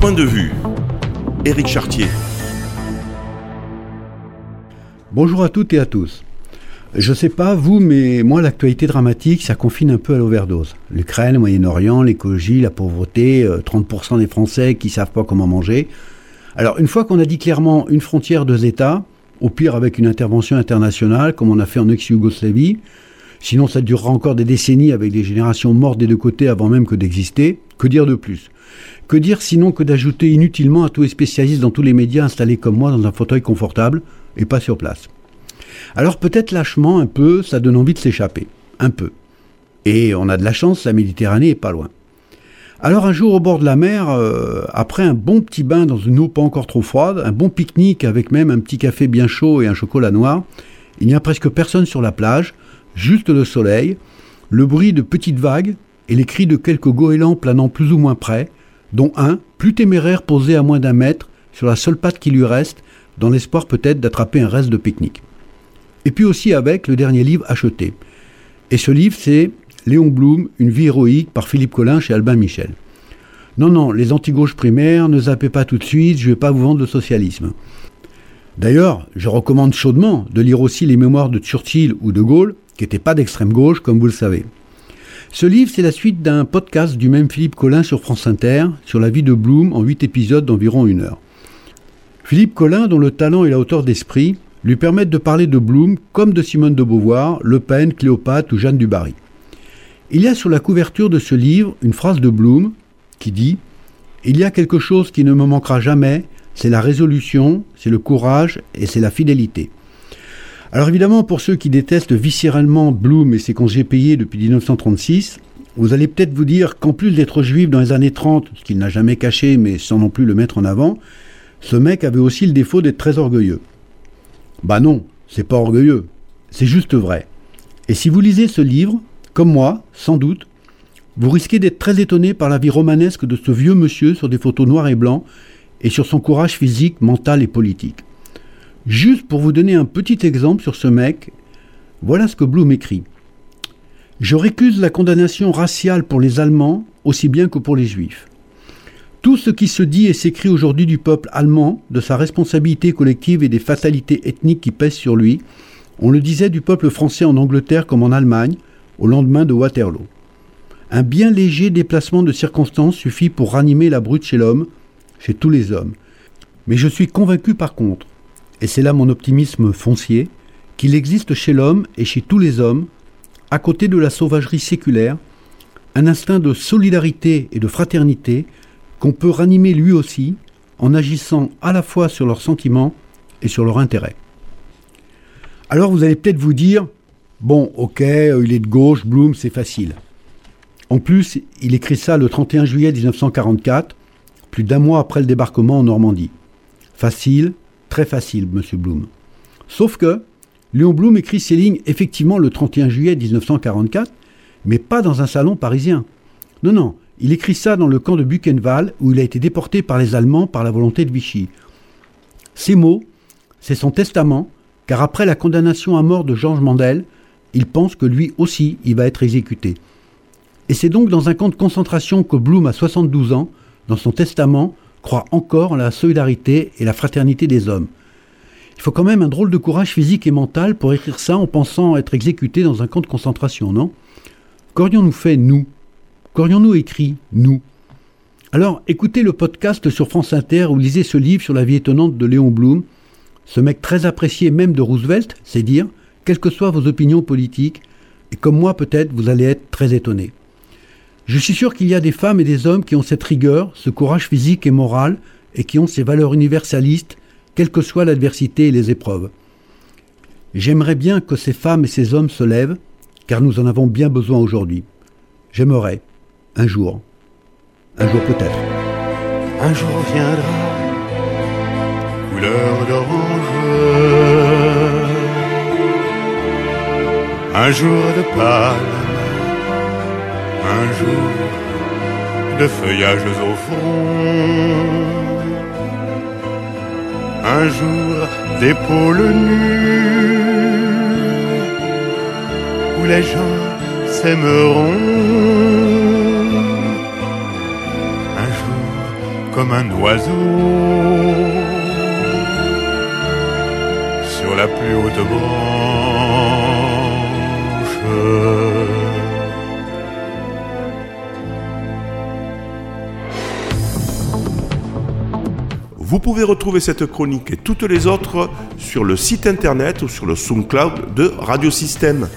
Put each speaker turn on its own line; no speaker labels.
Point de vue. Éric Chartier.
Bonjour à toutes et à tous. Je sais pas vous, mais moi l'actualité dramatique, ça confine un peu à l'overdose. L'Ukraine, le Moyen-Orient, l'écologie, la pauvreté, 30% euh, des Français qui savent pas comment manger. Alors une fois qu'on a dit clairement une frontière, deux États, au pire avec une intervention internationale comme on a fait en ex-Yougoslavie, sinon ça durera encore des décennies avec des générations mortes des deux côtés avant même que d'exister, que dire de plus? Que dire sinon que d'ajouter inutilement à tous les spécialistes dans tous les médias installés comme moi dans un fauteuil confortable et pas sur place? Alors peut-être lâchement un peu, ça donne envie de s'échapper. Un peu. Et on a de la chance, la Méditerranée est pas loin. Alors un jour au bord de la mer, euh, après un bon petit bain dans une eau pas encore trop froide, un bon pique-nique avec même un petit café bien chaud et un chocolat noir, il n'y a presque personne sur la plage, juste le soleil, le bruit de petites vagues et les cris de quelques goélands planant plus ou moins près, dont un, plus téméraire, posé à moins d'un mètre, sur la seule patte qui lui reste, dans l'espoir peut-être d'attraper un reste de pique-nique. Et puis aussi avec le dernier livre acheté. Et ce livre, c'est Léon Blum, Une vie héroïque par Philippe Collin chez Albin Michel. Non, non, les anti-gauches primaires, ne zappez pas tout de suite, je ne vais pas vous vendre le socialisme. D'ailleurs, je recommande chaudement de lire aussi les mémoires de Churchill ou de Gaulle, qui n'étaient pas d'extrême gauche, comme vous le savez. Ce livre, c'est la suite d'un podcast du même Philippe Collin sur France Inter, sur la vie de Blum en huit épisodes d'environ une heure. Philippe Collin, dont le talent et la hauteur d'esprit lui permettent de parler de Blum comme de Simone de Beauvoir, Le Pen, Cléopâtre ou Jeanne du Barry. Il y a sur la couverture de ce livre une phrase de Bloom qui dit Il y a quelque chose qui ne me manquera jamais, c'est la résolution, c'est le courage et c'est la fidélité. Alors évidemment, pour ceux qui détestent viscéralement Bloom et ses congés payés depuis 1936, vous allez peut-être vous dire qu'en plus d'être juif dans les années 30, ce qu'il n'a jamais caché mais sans non plus le mettre en avant, ce mec avait aussi le défaut d'être très orgueilleux. Bah non, c'est pas orgueilleux, c'est juste vrai. Et si vous lisez ce livre, comme moi, sans doute, vous risquez d'être très étonné par la vie romanesque de ce vieux monsieur sur des photos noires et blancs et sur son courage physique, mental et politique. Juste pour vous donner un petit exemple sur ce mec, voilà ce que Blum écrit. Je récuse la condamnation raciale pour les Allemands aussi bien que pour les Juifs. Tout ce qui se dit et s'écrit aujourd'hui du peuple allemand, de sa responsabilité collective et des fatalités ethniques qui pèsent sur lui, on le disait du peuple français en Angleterre comme en Allemagne, au lendemain de Waterloo. Un bien léger déplacement de circonstances suffit pour ranimer la brute chez l'homme, chez tous les hommes. Mais je suis convaincu par contre, et c'est là mon optimisme foncier, qu'il existe chez l'homme et chez tous les hommes, à côté de la sauvagerie séculaire, un instinct de solidarité et de fraternité qu'on peut ranimer lui aussi en agissant à la fois sur leurs sentiments et sur leurs intérêts. Alors vous allez peut-être vous dire, Bon, ok, euh, il est de gauche, Bloom, c'est facile. En plus, il écrit ça le 31 juillet 1944, plus d'un mois après le débarquement en Normandie. Facile, très facile, monsieur Bloom. Sauf que Léon Blum écrit ces lignes effectivement le 31 juillet 1944, mais pas dans un salon parisien. Non, non, il écrit ça dans le camp de Buchenwald où il a été déporté par les Allemands par la volonté de Vichy. Ces mots, c'est son testament, car après la condamnation à mort de Georges Mandel, il pense que lui aussi, il va être exécuté. Et c'est donc dans un camp de concentration que Bloom, à 72 ans, dans son testament, croit encore en la solidarité et la fraternité des hommes. Il faut quand même un drôle de courage physique et mental pour écrire ça en pensant être exécuté dans un camp de concentration, non? Qu'aurions-nous fait, nous? Qu'aurions-nous écrit, nous? Alors, écoutez le podcast sur France Inter ou lisez ce livre sur la vie étonnante de Léon Blum, ce mec très apprécié même de Roosevelt, c'est dire, quelles que soient vos opinions politiques, et comme moi peut-être, vous allez être très étonné. Je suis sûr qu'il y a des femmes et des hommes qui ont cette rigueur, ce courage physique et moral, et qui ont ces valeurs universalistes, quelle que soit l'adversité et les épreuves. J'aimerais bien que ces femmes et ces hommes se lèvent, car nous en avons bien besoin aujourd'hui. J'aimerais, un jour, un jour peut-être.
Un jour viendra, couleur d'orange un jour de palme, un jour de feuillages au fond, un jour d'épaules nues, où les gens s'aimeront, un jour comme un oiseau sur la plus haute branche.
Vous pouvez retrouver cette chronique et toutes les autres sur le site internet ou sur le SoundCloud de Radio Système.